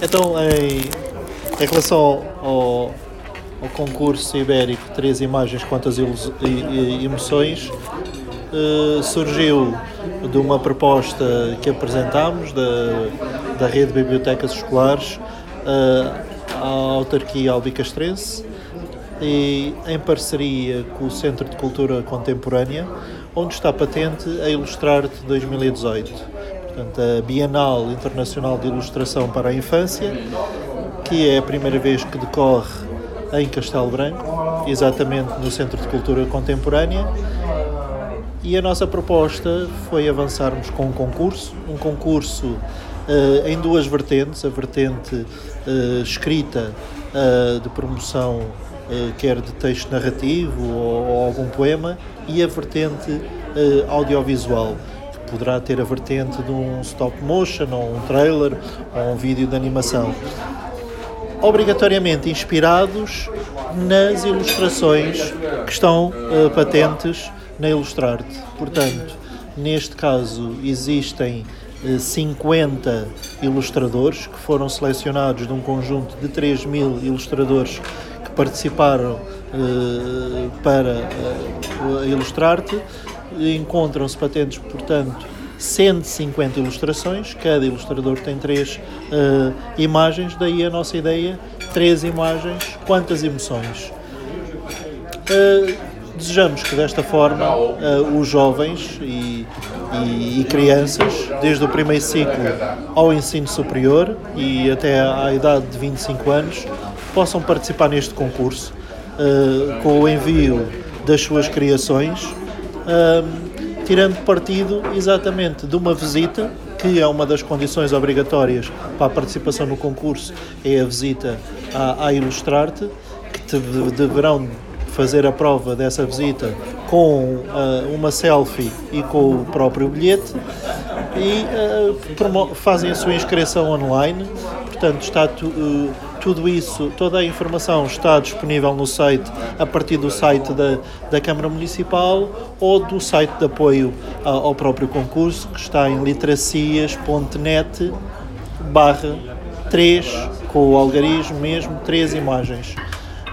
Então, em, em relação ao, ao, concurso ibérico Três Imagens, Quantas Emoções, uh, surgiu de uma proposta que apresentámos da, da rede de bibliotecas escolares uh, à autarquia albicastrense e em parceria com o Centro de Cultura Contemporânea, onde está patente a Ilustrar-te 2018. Portanto, a Bienal Internacional de Ilustração para a Infância, que é a primeira vez que decorre em Castelo Branco, exatamente no Centro de Cultura Contemporânea. E a nossa proposta foi avançarmos com um concurso, um concurso uh, em duas vertentes, a vertente uh, escrita uh, de promoção quer de texto narrativo ou, ou, algum poema, e a vertente audiovisual, poderá ter a vertente de um stop motion, ou um trailer, ou um vídeo de animação. Obrigatoriamente inspirados nas ilustrações que estão uh, patentes na Ilustrarte. Portanto, neste caso, existem 50 ilustradores que foram selecionados de um conjunto de 3 mil ilustradores participaram uh, para uh, ilustrar-te. Encontram-se patentes, portanto, 150 ilustrações, cada ilustrador tem três uh, imagens, daí a nossa ideia, três imagens, quantas emoções. Uh, desejamos que desta forma uh, os jovens e, e, e, crianças, desde o primeiro ciclo ao ensino superior e até à idade de 25 anos, possam participar neste concurso uh, com o envio das suas criações, tirando partido exatamente de uma visita, que é uma das condições obrigatórias para a participação no concurso, é a visita à Ilustrarte, que te, deverão fazer a prova dessa visita com uh, uma selfie e com o próprio bilhete e uh, fazem a sua inscrição online. Portanto, está uh, tudo isso, toda a informação está disponível no site, a partir do site da, da Câmara Municipal ou do site de apoio ao próprio concurso, que está em literacias.net barra 3, com o algarismo mesmo, 3 imagens.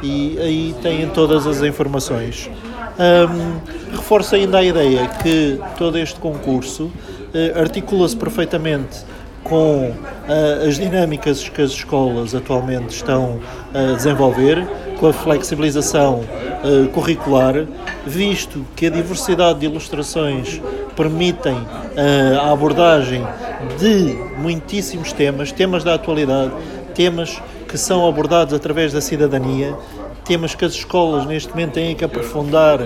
E aí têm todas as informações. Um, reforço ainda a ideia que todo este concurso uh, articula-se perfeitamente com uh, as dinâmicas que as escolas atualmente estão a desenvolver, com a flexibilização uh, curricular, visto que a diversidade de ilustrações permitem uh, a abordagem de muitíssimos temas, temas da atualidade, temas que são abordados através da cidadania, temas que as escolas neste momento têm que aprofundar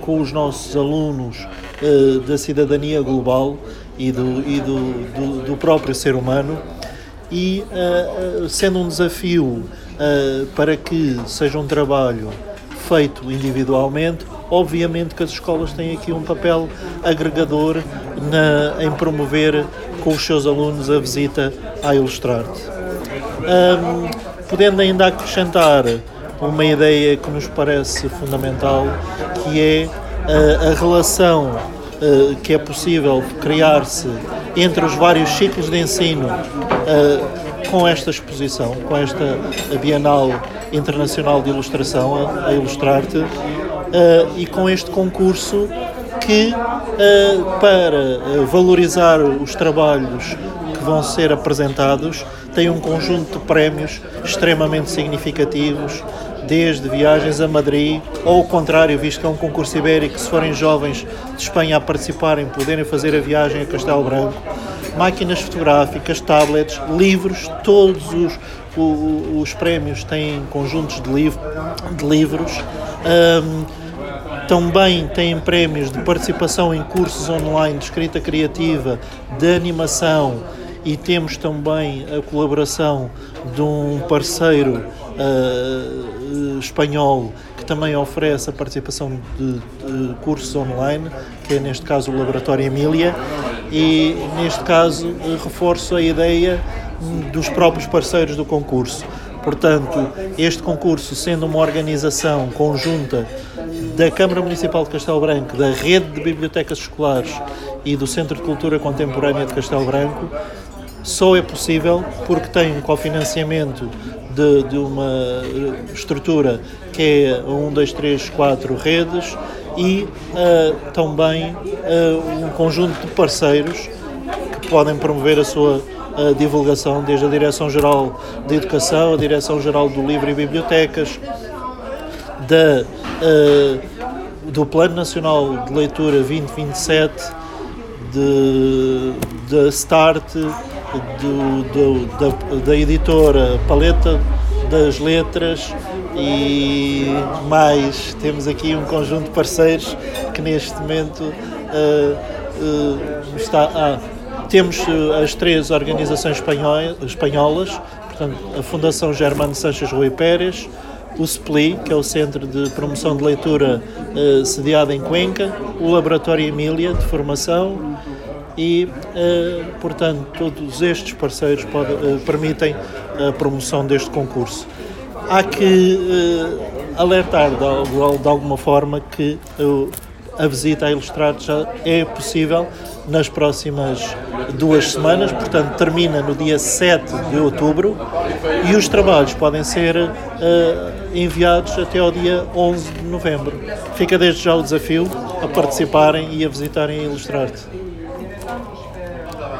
com os nossos alunos da cidadania global e do, e do, do, do próprio ser humano e uh, sendo um desafio uh, para que seja um trabalho feito individualmente, obviamente que as escolas têm aqui um papel agregador na, em promover com os seus alunos a visita à Ilustrarte. Um, podendo ainda acrescentar uma ideia que nos parece fundamental, que é a, a relação uh, que é possível criar-se entre os vários ciclos de ensino uh, com esta exposição, com esta Bienal Internacional de Ilustração, a, a Ilustrar-te, uh, e com este concurso que, para valorizar os trabalhos vão ser apresentados, tem um conjunto de prémios extremamente significativos desde viagens a Madrid, ou ao contrário, visto que é um concurso ibérico, se forem jovens de Espanha a participarem, poderem fazer a viagem a Castelo Branco, máquinas fotográficas, tablets, livros, todos os, os, os prémios têm conjuntos de, liv de livros. Um, também têm prémios de participação em cursos online de escrita criativa, de animação e temos também a colaboração de um parceiro uh, espanhol que também oferece a participação de, de, cursos online, que é neste caso o Laboratório Emília, e neste caso reforço a ideia dos próprios parceiros do concurso. Portanto, este concurso, sendo uma organização conjunta da Câmara Municipal de Castelo Branco, da Rede de Bibliotecas Escolares e do Centro de Cultura Contemporânea de Castelo Branco, só é possível porque tem um cofinanciamento de, de uma estrutura que é 1, 2, 3, 4 redes e uh, também uh, um conjunto de parceiros que podem promover a sua uh, divulgação, desde a Direção-Geral de Educação, a Direção-Geral do Livro e Bibliotecas, da, do Plano Nacional de Leitura 2027, de, da START, do, do, da, da editora Paleta das Letras e mais temos aqui um conjunto de parceiros que neste momento uh, uh, está ah, temos uh, as três organizações espanholas, portanto a Fundação Germano Sanches Rui Pérez, o SPLI, que é o Centro de Promoção de Leitura sediado em Cuenca, o Laboratório Emília de Formação e, portanto, todos estes parceiros pode, permitem a promoção deste concurso há que uh, alertar de, alguma forma que a visita a Ilustrado já é possível nas próximas duas semanas, portanto termina no dia 7 de outubro e os trabalhos podem ser enviados até ao dia 11 de novembro. Fica desde já o desafio a participarem e a visitarem Ilustrado.